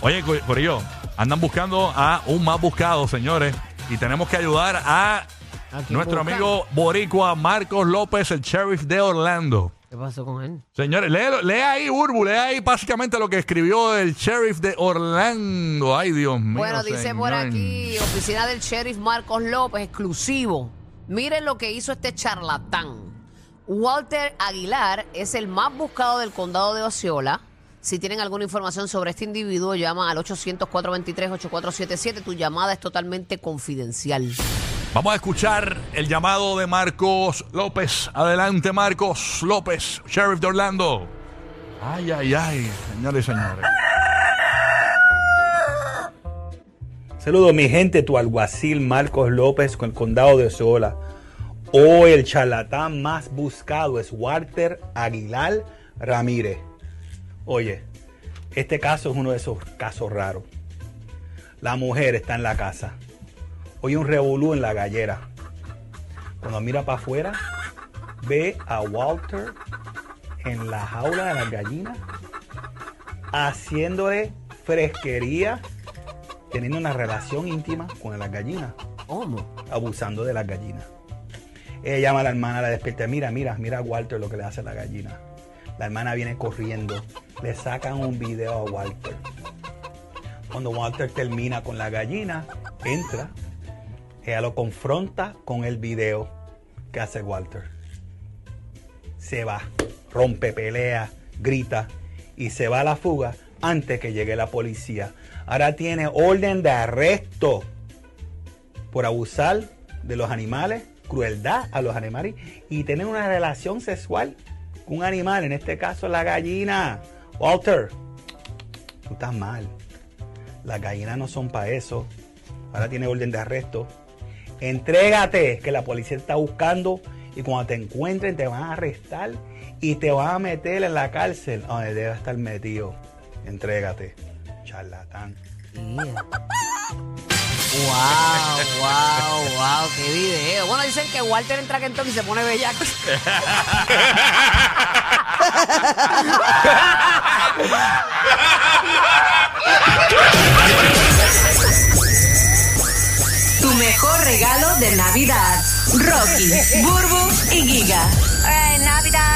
Oye, Corillo, andan buscando a un más buscado, señores. Y tenemos que ayudar a ¿A quién nuestro buscan? amigo boricua Marcos López, el sheriff de Orlando. ¿Qué pasó con él? Señores, lee, lee ahí, Urbu, lee ahí básicamente lo que escribió el sheriff de Orlando. Ay, Dios mío. Bueno, dice por aquí, oficina del sheriff Marcos López, exclusivo. Miren lo que hizo este charlatán. Walter Aguilar es el más buscado del condado de Osceola. Si tienen alguna información sobre este individuo, llama al 800-423-8477. Tu llamada es totalmente confidencial. Vamos a escuchar el llamado de Marcos López. Adelante, Marcos López, sheriff de Orlando. Ay, ay, ay, señores y señores. Saludos mi gente, tu alguacil Marcos López con el condado de Osceola. Hoy el charlatán más buscado es Walter Aguilar Ramírez. Oye, este caso es uno de esos casos raros. La mujer está en la casa. Oye un revolú en la gallera. Cuando mira para afuera, ve a Walter en la jaula de las gallinas haciéndole fresquería teniendo una relación íntima con las gallinas, ¿Cómo? abusando de las gallinas. Ella llama a la hermana, la despierta, mira, mira, mira a Walter lo que le hace a la gallina. La hermana viene corriendo, le sacan un video a Walter. Cuando Walter termina con la gallina, entra, ella lo confronta con el video que hace Walter. Se va, rompe, pelea, grita y se va a la fuga antes que llegue la policía. Ahora tiene orden de arresto por abusar de los animales, crueldad a los animales y tener una relación sexual un animal, en este caso la gallina. Walter, tú estás mal. Las gallinas no son para eso. Ahora tiene orden de arresto. Entrégate, que la policía está buscando y cuando te encuentren te van a arrestar y te van a meter en la cárcel donde debe estar metido. Entrégate, charlatán. Wow, wow, wow, qué video. Bueno, dicen que Walter entra a Kentucky y se pone bellaco. Tu mejor regalo de Navidad. Rocky, Burbu y Giga. Eh, Navidad